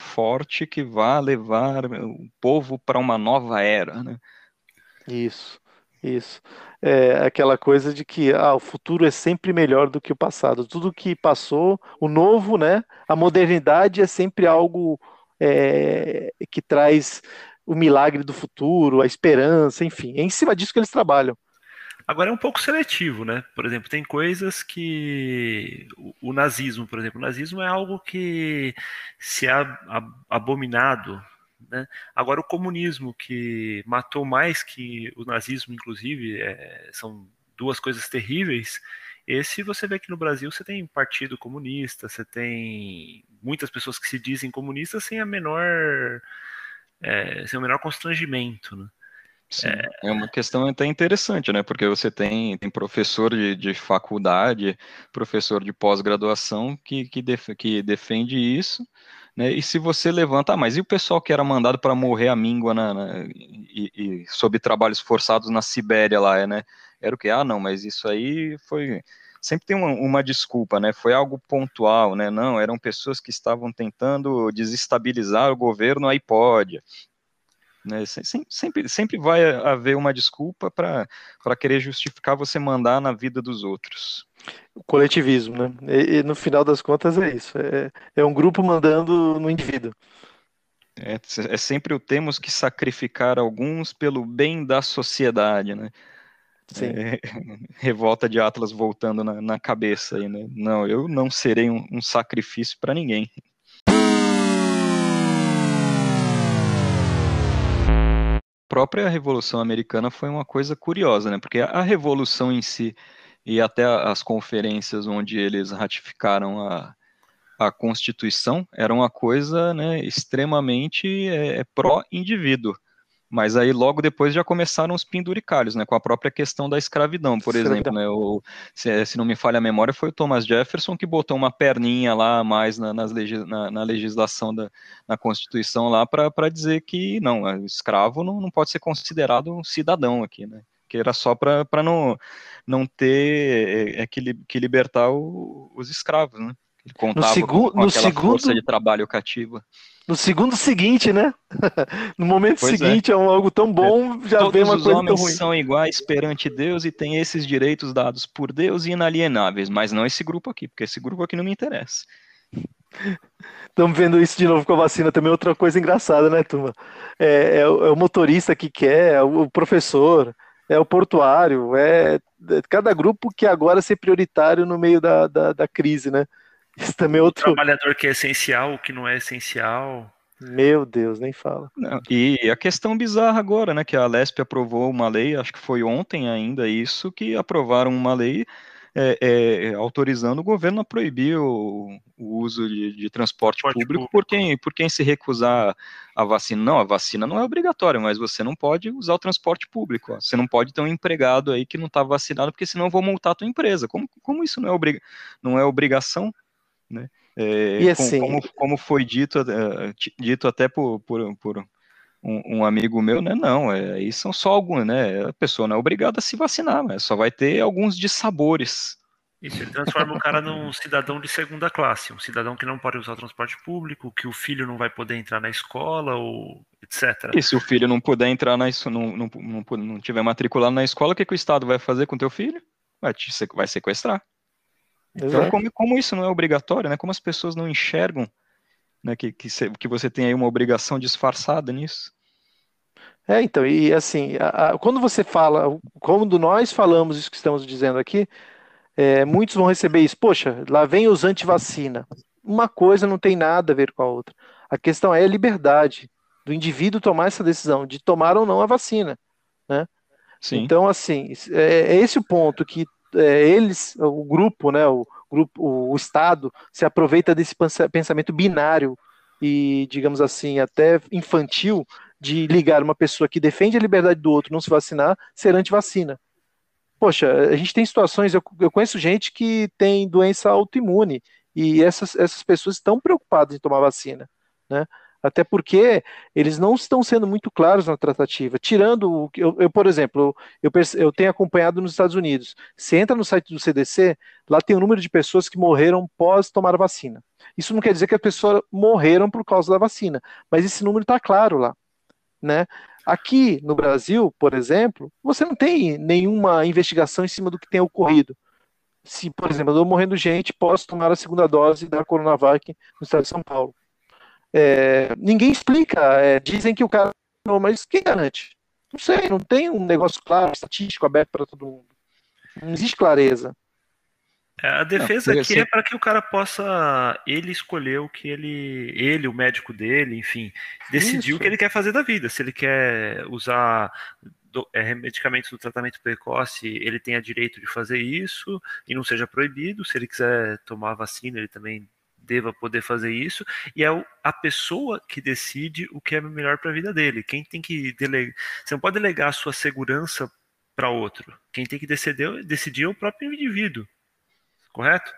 forte que vá levar o povo para uma nova era, né? Isso, isso. É aquela coisa de que ah, o futuro é sempre melhor do que o passado. Tudo que passou, o novo, né? A modernidade é sempre algo é, que traz o milagre do futuro, a esperança, enfim. É em cima disso que eles trabalham. Agora é um pouco seletivo, né? Por exemplo, tem coisas que o, o nazismo, por exemplo, o nazismo é algo que se é abominado, né? Agora o comunismo que matou mais que o nazismo, inclusive, é, são duas coisas terríveis. Esse você vê que no Brasil você tem partido comunista, você tem muitas pessoas que se dizem comunistas sem a menor é, sem o menor constrangimento, né? Sim, é... é... uma questão até interessante, né? Porque você tem, tem professor de, de faculdade, professor de pós-graduação que, que, def, que defende isso, né? E se você levanta, ah, mas e o pessoal que era mandado para morrer à míngua na, na e, e, sob trabalhos forçados na Sibéria lá, né? Era o que? Ah, não, mas isso aí foi sempre tem uma, uma, desculpa, né? Foi algo pontual, né? Não, eram pessoas que estavam tentando desestabilizar o governo, aí pode. Né? Sempre, sempre vai haver uma desculpa para querer justificar você mandar na vida dos outros. O coletivismo, né? E, e, no final das contas é isso. É, é um grupo mandando no indivíduo. É, é sempre o temos que sacrificar alguns pelo bem da sociedade, né? É, revolta de Atlas voltando na, na, cabeça aí, né? Não, eu não serei um, um sacrifício para ninguém. Própria Revolução Americana foi uma coisa curiosa, né? Porque a Revolução em si e até as conferências onde eles ratificaram a, a Constituição era uma coisa né, extremamente é, pró-indivíduo. Mas aí logo depois já começaram os penduricalhos, né, com a própria questão da escravidão, por exemplo, né, o, se, se, não me falha a memória, foi o Thomas Jefferson que botou uma perninha lá mais na, nas legis, na, na legislação da na Constituição lá para dizer que não, o escravo não, não pode ser considerado um cidadão aqui, né, que era só para não, não ter é, é, que, que libertar o, os escravos, né. Ele contava no, segu com, no segundo... força de trabalho cativa. No segundo seguinte, né? no momento pois é. seguinte, é. é. algo tão bom, já Todos vem uma coisa tão ruim. Todos os homens são iguais perante Deus e têm esses direitos dados por Deus e inalienáveis, mas não esse grupo aqui, porque esse grupo aqui não me interessa. Estamos vendo isso de novo com a vacina também, outra coisa engraçada, né, turma? É, é, o, é o motorista que quer, é o professor, é o portuário, é, é cada grupo que agora ser prioritário no meio da, da, da crise, né? Isso também é outro. O trabalhador que é essencial, o que não é essencial. Meu Deus, nem fala. Não, e a questão bizarra agora, né? Que a Lesp aprovou uma lei, acho que foi ontem ainda isso, que aprovaram uma lei é, é, autorizando o governo a proibir o, o uso de, de transporte, público, público, Por, quem, por quem se recusar a vacina. Não, a vacina não é obrigatória, mas você não pode usar o transporte público. Ó. Você não pode ter um empregado aí que não está vacinado, porque senão eu vou multar a tua empresa. Como, como isso não é, obriga não é obrigação? Né? É, e assim, como, como foi dito, uh, dito até por, por, por um, um, amigo meu, né? Não, é, aí são só alguns, né? A pessoa não é obrigada a se vacinar, mas só vai ter alguns dissabores. Isso, ele transforma o cara num cidadão de segunda classe, um cidadão que não pode usar o transporte público, que o filho não vai poder entrar na escola, ou etc. E se o filho não puder entrar na não, não, não, não tiver matriculado na escola, o que, que o Estado vai fazer com teu filho? Vai, te, vai sequestrar. Então, como, como, isso não é obrigatório, né? Como as pessoas não enxergam né, que, que, que você tem aí uma obrigação disfarçada nisso? É, então, e assim, a, a, quando você fala, quando nós falamos isso que estamos dizendo aqui, é, muitos vão receber isso, poxa, lá vem os anti-vacina. Uma coisa não tem nada a ver com a outra. A questão é a liberdade do indivíduo tomar essa decisão de tomar ou não a vacina, né? Sim. Então, assim, é, é esse o ponto que é, eles, o grupo, né, o grupo, o Estado se aproveita desse pensamento binário e, digamos assim, até infantil de ligar uma pessoa que defende a liberdade do outro não se vacinar ser anti-vacina. Poxa, a gente tem situações, eu, eu conheço gente que tem doença autoimune e essas, essas pessoas estão preocupadas em tomar vacina, né? Até porque eles não estão sendo muito claros na tratativa. Tirando, eu, eu por exemplo, eu, eu tenho acompanhado nos Estados Unidos. Você entra no site do CDC, lá tem o número de pessoas que morreram pós tomar a vacina. Isso não quer dizer que as pessoas morreram por causa da vacina, mas esse número está claro lá. Né? Aqui no Brasil, por exemplo, você não tem nenhuma investigação em cima do que tem ocorrido. Se, por exemplo, eu estou morrendo gente, posso tomar a segunda dose da Coronavac no estado de São Paulo. É, ninguém explica, é, dizem que o cara. Não, mas quem garante? Não sei, não tem um negócio claro, estatístico aberto para todo mundo. Não existe clareza. É, a defesa não, aqui é para que o cara possa ele escolher o que ele, ele, o médico dele, enfim, decidir Isso. o que ele quer fazer da vida. Se ele quer usar do, é, medicamentos do tratamento precoce, ele tenha direito de fazer isso e não seja proibido. Se ele quiser tomar vacina, ele também deva poder fazer isso, e é a pessoa que decide o que é melhor para a vida dele. Quem tem que delegar. Você não pode delegar a sua segurança para outro. Quem tem que decidir, decidir é o próprio indivíduo. Correto?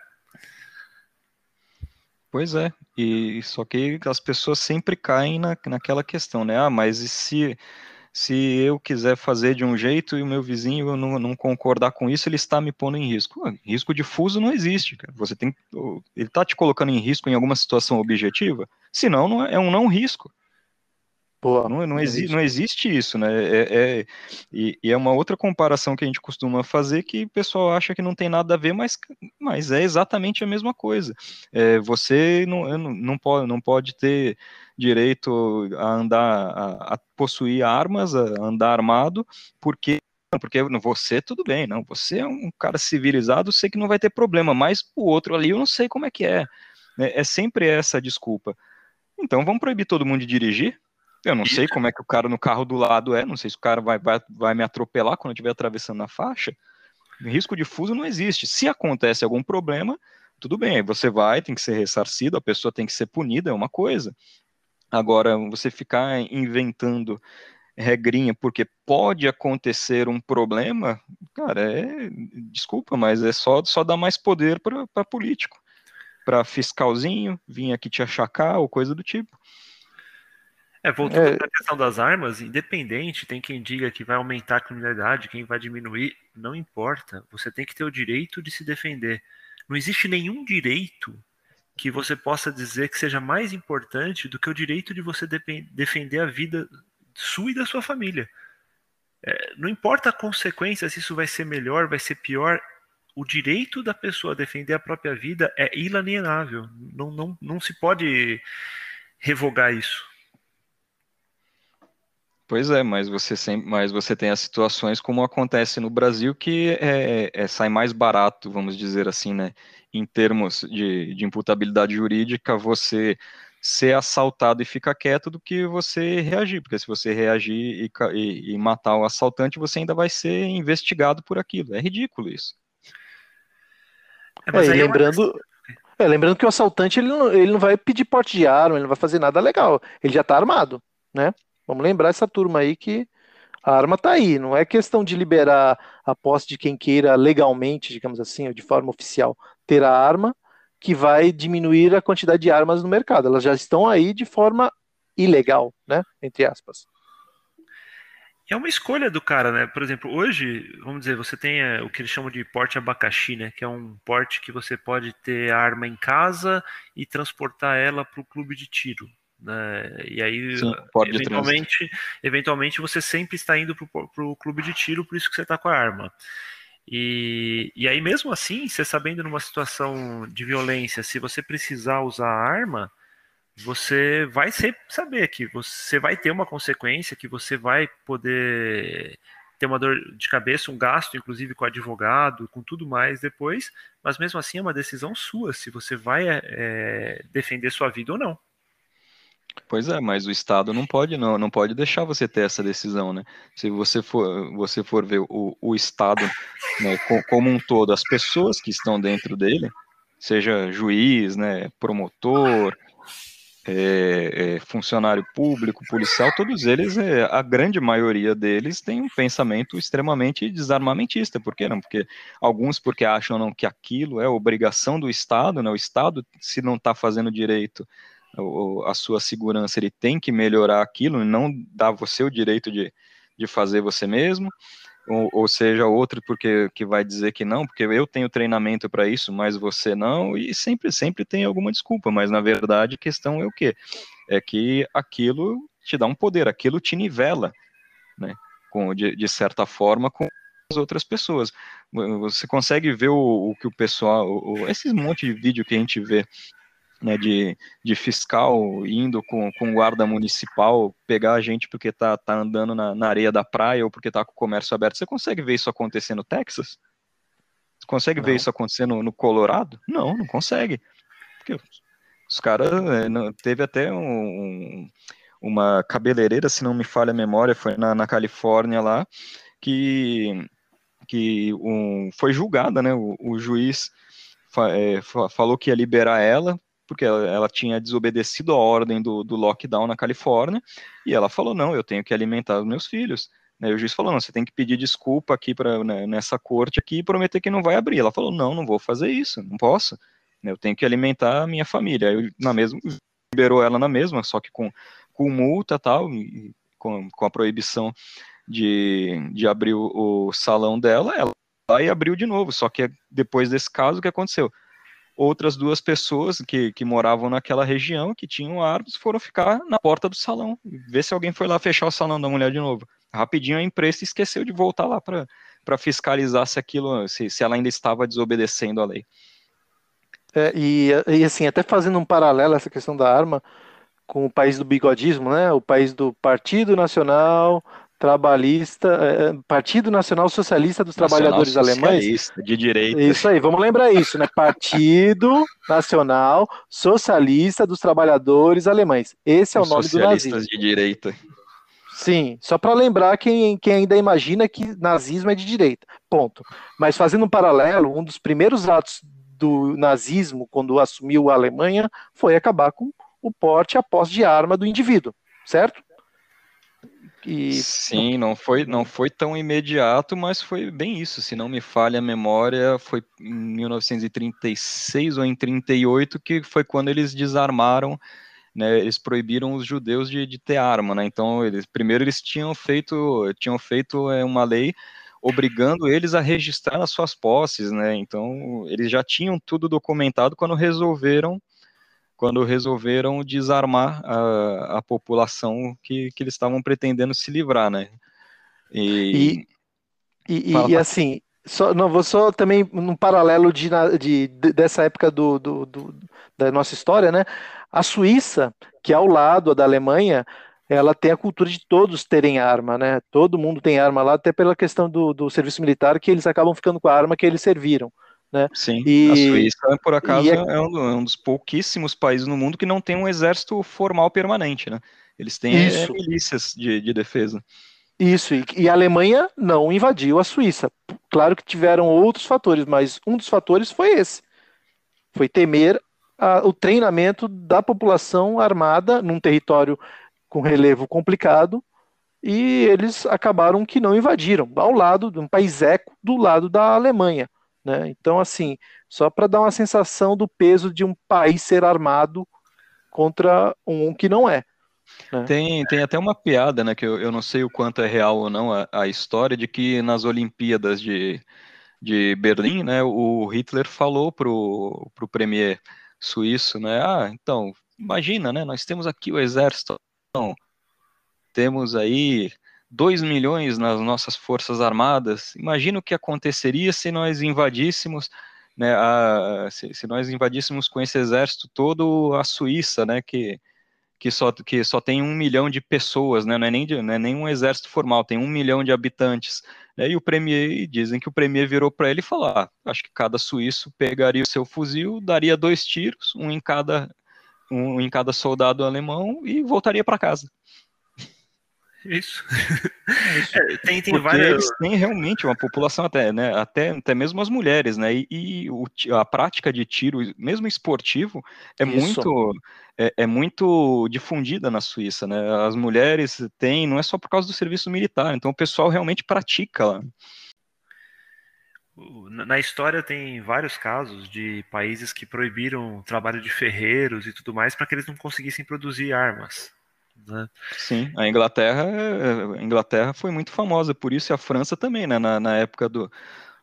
Pois é, e só que as pessoas sempre caem na, naquela questão, né? Ah, mas e se se eu quiser fazer de um jeito e o meu vizinho não, não concordar com isso, ele está me pondo em risco. Risco difuso não existe. Cara. Você tem, ele está te colocando em risco em alguma situação objetiva? Se não, é um não risco. Pô, não, não, exi não, existe isso, né? É, é, e, e, é uma outra comparação que a gente costuma fazer que o pessoal acha que não tem nada a ver, mas, mas é exatamente a mesma coisa. É, você não, não, pode, não pode ter direito a andar, a, a possuir armas, a andar armado, porque porque você tudo bem, não, você é um cara civilizado, sei que não vai ter problema, mas o outro ali eu não sei como é que é. É, é sempre essa desculpa. Então vamos proibir todo mundo de dirigir? Eu não sei como é que o cara no carro do lado é, não sei se o cara vai, vai, vai me atropelar quando eu estiver atravessando na faixa. Risco de fuso não existe. Se acontece algum problema, tudo bem, aí você vai, tem que ser ressarcido, a pessoa tem que ser punida, é uma coisa. Agora, você ficar inventando regrinha porque pode acontecer um problema, cara, é, desculpa, mas é só, só dar mais poder para político, para fiscalzinho vir aqui te achacar ou coisa do tipo. É, voltando é... à questão das armas, independente, tem quem diga que vai aumentar a criminalidade, quem vai diminuir, não importa. Você tem que ter o direito de se defender. Não existe nenhum direito que você possa dizer que seja mais importante do que o direito de você defender a vida sua e da sua família. É, não importa a consequência, se isso vai ser melhor, vai ser pior, o direito da pessoa a defender a própria vida é inalienável. Não, não, não se pode revogar isso. Pois é, mas você sempre, mas você tem as situações como acontece no Brasil que é, é, é, sai mais barato, vamos dizer assim, né? Em termos de, de imputabilidade jurídica, você ser assaltado e ficar quieto do que você reagir, porque se você reagir e, e, e matar o assaltante, você ainda vai ser investigado por aquilo. É ridículo isso. É, é lembrando, é, lembrando que o assaltante ele não, ele não vai pedir porte de arma, ele não vai fazer nada legal. Ele já está armado, né? Vamos lembrar essa turma aí que a arma está aí, não é questão de liberar a posse de quem queira legalmente, digamos assim, ou de forma oficial, ter a arma que vai diminuir a quantidade de armas no mercado. Elas já estão aí de forma ilegal, né? Entre aspas. É uma escolha do cara, né? Por exemplo, hoje, vamos dizer, você tem é, o que eles chamam de porte abacaxi, né? Que é um porte que você pode ter a arma em casa e transportar ela para o clube de tiro. Né? E aí, Sim, eventualmente, eventualmente, você sempre está indo para o clube de tiro, por isso que você está com a arma. E, e aí, mesmo assim, você sabendo numa situação de violência, se você precisar usar a arma, você vai sempre saber que você vai ter uma consequência, que você vai poder ter uma dor de cabeça, um gasto, inclusive com advogado, com tudo mais depois, mas mesmo assim é uma decisão sua, se você vai é, defender sua vida ou não. Pois é, mas o Estado não pode não, não pode deixar você ter essa decisão, né? Se você for, você for ver o, o Estado né, como um todo, as pessoas que estão dentro dele, seja juiz, né, promotor, é, é, funcionário público, policial, todos eles, é, a grande maioria deles tem um pensamento extremamente desarmamentista. Por quê não? Porque alguns porque acham não, que aquilo é obrigação do Estado, né? O Estado, se não está fazendo direito a sua segurança, ele tem que melhorar aquilo, não dá você o direito de, de fazer você mesmo, ou, ou, seja, outro porque que vai dizer que não, porque eu tenho treinamento para isso, mas você não, e sempre, sempre tem alguma desculpa, mas na verdade a questão é o quê? É que aquilo te dá um poder, aquilo te nivela, né, com, de, de certa forma, com as outras pessoas. Você consegue ver o, o que o pessoal, o, esses monte de vídeo que a gente vê né, de, de fiscal indo com, com guarda municipal pegar a gente porque tá, tá andando na, na areia da praia ou porque tá com o comércio aberto. Você consegue ver isso acontecer no Texas? Você consegue não. ver isso acontecer no, no, Colorado? Não, não consegue. Porque os caras. É, teve até um, uma cabeleireira, se não me falha a memória, foi na, na Califórnia lá, que, que um, foi julgada, né? O, o juiz fa, é, falou que ia liberar ela porque ela, ela tinha desobedecido a ordem do, do, lockdown na Califórnia, e ela falou, não, eu tenho que alimentar os meus filhos. Né, e o juiz falou, não, você tem que pedir desculpa aqui pra, né, nessa corte aqui e prometer que não vai abrir. Ela falou, não, não vou fazer isso, não posso. Né, eu tenho que alimentar a minha família. Eu, na mesma, liberou ela na mesma, só que com, com multa tal, e com, com a proibição de, de abrir o, o salão dela, ela e abriu de novo. Só que depois desse caso, o que aconteceu? Outras duas pessoas que, que moravam naquela região, que tinham árvores, foram ficar na porta do salão, ver se alguém foi lá fechar o salão da mulher de novo. Rapidinho a imprensa esqueceu de voltar lá para fiscalizar se aquilo, se, se ela ainda estava desobedecendo a lei. É, e, e assim, até fazendo um paralelo essa questão da arma com o país do bigodismo, né? O país do Partido Nacional Trabalhista, é, Partido Nacional Socialista dos Nacional Trabalhadores Alemães. De direita. Isso aí, vamos lembrar isso, né? Partido Nacional Socialista dos Trabalhadores Alemães. Esse é o nome do nazismo. de direita. Sim, só para lembrar quem, quem ainda imagina que nazismo é de direita. Ponto. Mas fazendo um paralelo, um dos primeiros atos do nazismo, quando assumiu a Alemanha, foi acabar com o porte e a posse de arma do indivíduo, certo? E... Sim, não foi, não foi tão imediato, mas foi bem isso. Se não me falha a memória, foi em 1936 ou em 38 que foi quando eles desarmaram né, eles proibiram os judeus de, de ter arma, né? Então, eles, primeiro eles tinham feito, tinham feito é, uma lei obrigando eles a registrar nas suas posses, né? Então, eles já tinham tudo documentado quando resolveram quando resolveram desarmar a, a população que, que eles estavam pretendendo se livrar, né? E, e, e, e assim, só, não, vou só também num paralelo de, de, de dessa época do, do, do, da nossa história, né? A Suíça, que é ao lado da Alemanha, ela tem a cultura de todos terem arma, né? Todo mundo tem arma lá, até pela questão do, do serviço militar, que eles acabam ficando com a arma que eles serviram. Né? Sim, e, a Suíça, por acaso, é... é, um, é, um, dos pouquíssimos países no mundo que não tem um exército formal permanente, né? Eles têm é, milícias de, de, defesa. Isso, e, e, a Alemanha não invadiu a Suíça. Claro que tiveram outros fatores, mas um dos fatores foi esse. Foi temer a, o treinamento da população armada num território com relevo complicado e eles acabaram que não invadiram, ao lado de um país eco do lado da Alemanha. Né? Então, assim, só para dar uma sensação do peso de um país ser armado contra um que não é. Né? Tem, tem até uma piada, né, que eu, eu não sei o quanto é real ou não a, a história, de que nas Olimpíadas de, de Berlim, né, o Hitler falou pro, pro premier suíço, né? Ah, então, imagina, né? Nós temos aqui o exército, então, temos aí 2 milhões nas nossas forças armadas. Imagina o que aconteceria se nós invadíssemos, né, a, se, se, nós invadíssemos com esse exército todo a Suíça, né, que, que, só, que só tem um milhão de pessoas, né, não, é nem de, não é nem um exército formal, tem um milhão de habitantes. Né, e o premier, dizem que o premier virou para ele e falou: ah, acho que cada suíço pegaria o seu fuzil, daria dois tiros, um em cada, um em cada soldado alemão e voltaria para casa. Isso. É, tem, tem várias. Eles têm realmente uma população até, né? Até, até mesmo as mulheres, né? E, e o, a prática de tiro, mesmo esportivo, é Isso. muito é, é, muito difundida na Suíça, né? As mulheres têm, não é só por causa do serviço militar, então o pessoal realmente pratica lá. Na história tem vários casos de países que proibiram o trabalho de ferreiros e tudo mais para que eles não conseguissem produzir armas. Né? Sim, a Inglaterra, a Inglaterra foi muito famosa por isso, e a França também, né? Na, na época do,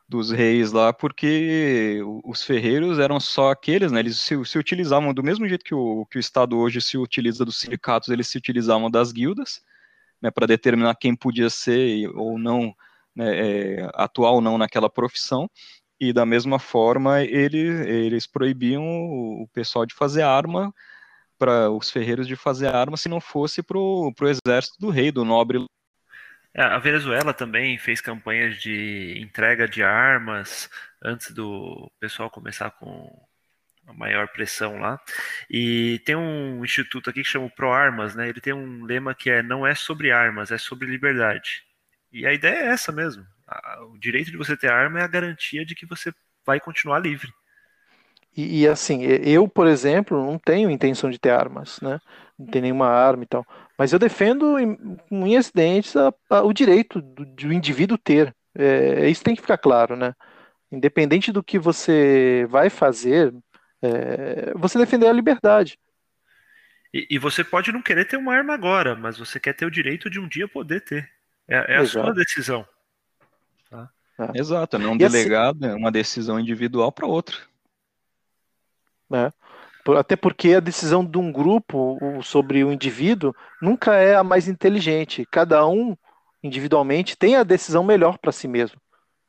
dos reis lá, porque os ferreiros eram só aqueles, né? Eles se, se utilizavam do mesmo jeito que o, que o Estado hoje se utiliza dos sindicatos, eles se utilizavam das guildas, né? Para determinar quem podia ser ou não, né, é, atuar ou não naquela profissão. E da mesma forma, eles, eles proibiam o pessoal de fazer arma para os ferreiros de fazer armas se não fosse para o exército do rei, do nobre. É, a Venezuela também fez campanhas de entrega de armas antes do pessoal começar com a maior pressão lá. E tem um instituto aqui que chama Pro Armas, né? Ele tem um lema que é não é sobre armas, é sobre liberdade. E a ideia é essa mesmo. O direito de você ter arma é a garantia de que você vai continuar livre. E, e, assim, eu, por exemplo, não tenho intenção de ter armas, né? Não tenho nenhuma arma e tal. Mas eu defendo em, em acidentes a, a, o direito do, do indivíduo ter. É, isso tem que ficar claro, né? Independente do que você vai fazer, é, você defender a liberdade. E, e, você pode não querer ter uma arma agora, mas você quer ter o direito de um dia poder ter. É, é a sua decisão. Tá? É. Exato, não delegar assim, uma decisão individual para outra. Né? Até porque a decisão de um grupo sobre o indivíduo nunca é a mais inteligente. Cada um, individualmente, tem a decisão melhor para si mesmo.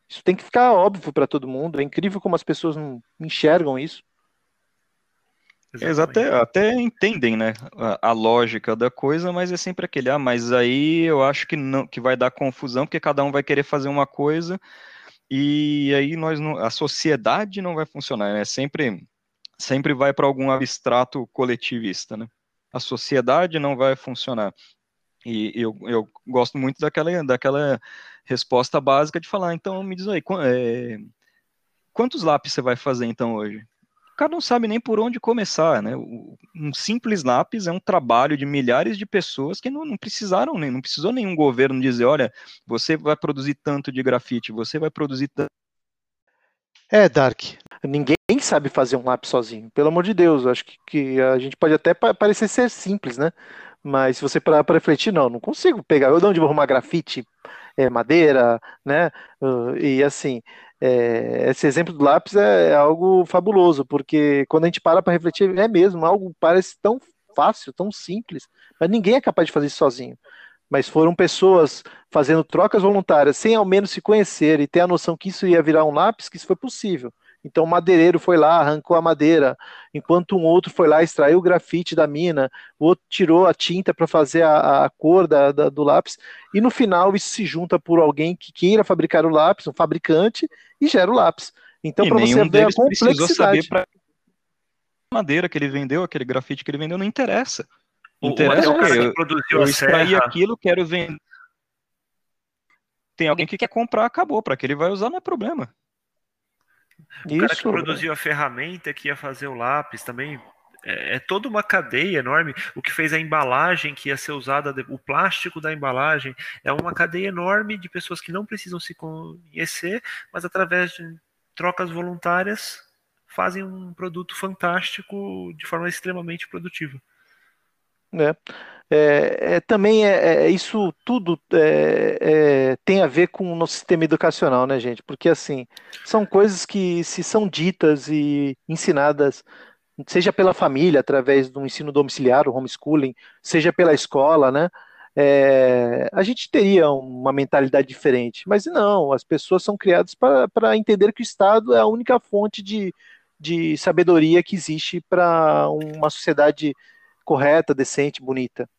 Isso tem que ficar óbvio para todo mundo. É incrível como as pessoas não enxergam isso. Eles até, até entendem, né, a, a, lógica da coisa, mas é sempre aquele, ah, mas aí eu acho que não, que vai dar confusão, porque cada um vai querer fazer uma coisa, e aí nós não, a sociedade não vai funcionar, né, sempre, sempre vai para algum abstrato coletivista, né, a sociedade não vai funcionar. E eu, eu gosto muito daquela, daquela resposta básica de falar, então me diz aí, é, quantos lápis você vai fazer então hoje? O cara não sabe nem por onde começar, né? Um simples lápis é um trabalho de milhares de pessoas que não, não precisaram nem, não precisou nenhum governo dizer, olha, você vai produzir tanto de grafite, você vai produzir tanto. É, Dark. Ninguém sabe fazer um lápis sozinho. Pelo amor de Deus, acho que, que a gente pode até parecer ser simples, né? Mas se você parar para refletir, não, não consigo pegar. Eu de onde vou arrumar grafite, é, madeira, né? Uh, e assim, é, esse exemplo do lápis é, é, algo fabuloso, porque quando a gente para para refletir, é mesmo, algo parece tão fácil, tão simples, mas ninguém é capaz de fazer isso sozinho. Mas foram pessoas fazendo trocas voluntárias, sem ao menos se conhecer e ter a noção que isso ia virar um lápis, que isso foi possível. Então o madeireiro foi lá, arrancou a madeira, enquanto um outro foi lá, extraiu o grafite da mina, o outro tirou a tinta para fazer a, a cor da, da, do lápis, e no final isso se junta por alguém que queira fabricar o lápis, um fabricante, e gera o lápis. Então, para você ver a complexidade. Pra... madeira que ele vendeu, aquele grafite que ele vendeu, não interessa. Interessa o, eu, eu extraí aquilo, quero vender. Tem alguém que quer comprar, acabou. Para que ele vai usar, não é problema. O Isso, cara que produziu a ferramenta que ia fazer o lápis também é, é, toda uma cadeia enorme. O que fez a embalagem que ia ser usada, o plástico da embalagem, é uma cadeia enorme de pessoas que não precisam se conhecer, mas através de trocas voluntárias fazem um produto fantástico de forma extremamente produtiva. É. É, é, também é, é isso tudo é, é, tem a ver com o nosso sistema educacional, né, gente? Porque assim são coisas que se são ditas e ensinadas, seja pela família através do ensino domiciliar, o homeschooling, seja pela escola, né? É, a gente teria uma mentalidade diferente, mas não, as pessoas são criadas para entender que o Estado é a única fonte de, de sabedoria que existe para uma sociedade correta, decente, bonita.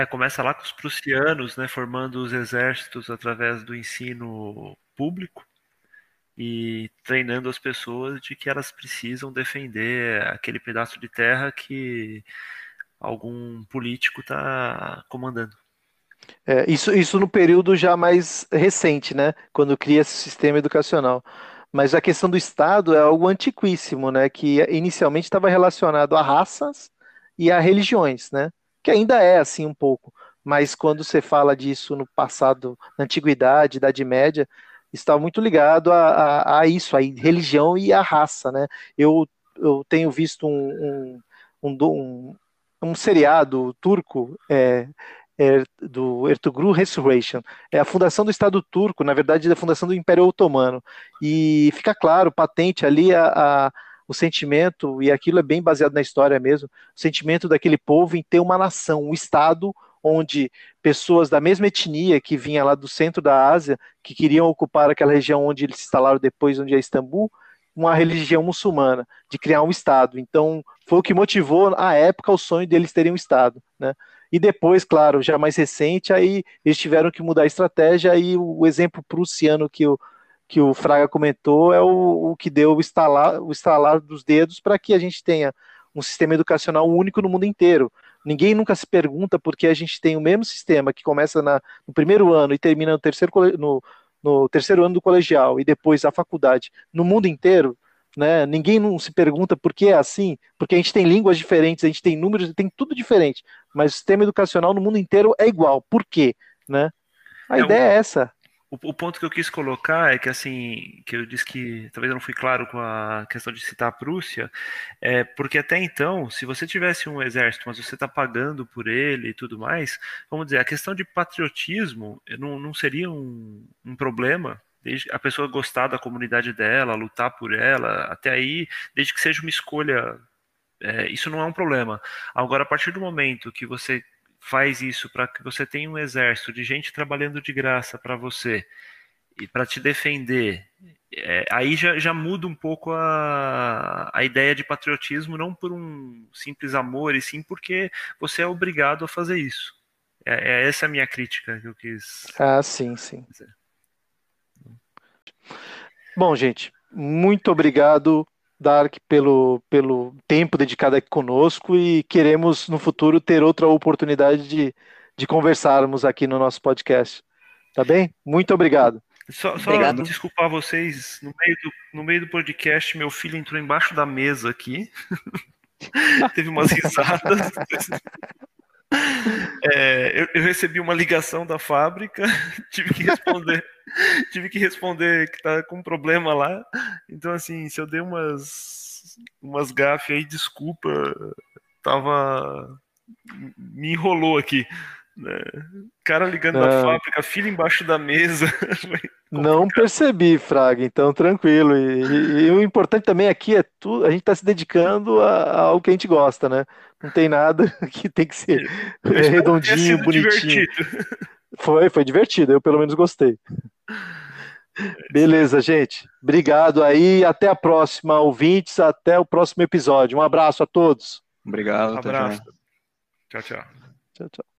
É, começa lá com os prussianos, né, formando os exércitos através do ensino público e treinando as pessoas de que elas precisam defender aquele pedaço de terra que algum político está comandando. É, isso, isso no período já mais recente, né, quando cria esse sistema educacional. Mas a questão do Estado é algo antiquíssimo, né, que inicialmente estava relacionado a raças e a religiões, né? Que ainda é assim um pouco, mas quando você fala disso no passado, na antiguidade, Idade Média, está muito ligado a, a, a isso, a religião e a raça, né? Eu, eu tenho visto um, um, um, um seriado turco é, é, do Ertugrul Resurrection, é a fundação do Estado Turco, na verdade, da fundação do Império Otomano, e fica claro, patente ali a o sentimento, e aquilo é bem baseado na história mesmo, o sentimento daquele povo em ter uma nação, um Estado onde pessoas da mesma etnia que vinha lá do centro da Ásia, que queriam ocupar aquela região onde eles se instalaram depois, onde é Istambul, uma religião muçulmana, de criar um Estado. Então, foi o que motivou, à época, o sonho deles terem um Estado. Né? E depois, claro, já mais recente, aí eles tiveram que mudar a estratégia, e o exemplo prussiano que o, que o Fraga comentou é o, o que deu o estalar, o estalar dos dedos para que a gente tenha um sistema educacional único no mundo inteiro. Ninguém nunca se pergunta por que a gente tem o mesmo sistema que começa na, no primeiro ano e termina no terceiro, no, no terceiro ano do colegial e depois a faculdade no mundo inteiro. Né? Ninguém não se pergunta por que é assim, porque a gente tem línguas diferentes, a gente tem números, tem tudo diferente, mas o sistema educacional no mundo inteiro é igual. Por quê? Né? A é ideia um... é essa. O, o, ponto que eu quis colocar é que, assim, que eu disse que talvez eu não fui claro com a questão de citar a Prússia, é porque até então, se você tivesse um exército, mas você está pagando por ele e tudo mais, vamos dizer, a questão de patriotismo não, não seria um, um problema, desde a pessoa gostar da comunidade dela, lutar por ela, até aí, desde que seja uma escolha, é, isso não é um problema. Agora, a partir do momento que você faz isso para que você tenha um exército de gente trabalhando de graça para você e para te defender, é, aí já, já muda um pouco a, a ideia de patriotismo, não por um simples amor, e sim porque você é obrigado a fazer isso. É, é essa a minha crítica que eu quis. Ah, sim, sim. Dizer. Bom, gente, muito obrigado, Dark, pelo, pelo tempo dedicado aqui conosco e queremos no futuro ter outra oportunidade de, de conversarmos aqui no nosso podcast. Tá bem? Muito obrigado. Só, só obrigado. desculpar vocês, no meio, do, no meio do podcast, meu filho entrou embaixo da mesa aqui. Teve umas risadas. É, eu, eu, recebi uma ligação da fábrica, tive que responder, tive que responder que tá com um problema lá. Então, assim, se eu dei umas, umas gafes aí, desculpa, tava. Me enrolou aqui. Né? Cara ligando na fábrica, filho embaixo da mesa. Não percebi, Fraga, então tranquilo. E, e, e, o importante também aqui é tu, a gente está se dedicando a, ao que a gente gosta, né? Não tem nada que tem que ser é, redondinho, bonitinho. Divertido. Foi, foi divertido, eu pelo menos gostei. Beleza, gente. Obrigado aí. Até a próxima, ouvintes. Até o próximo episódio. Um abraço a todos. Obrigado. Um abraço. Tchau, tchau. Tchau, tchau.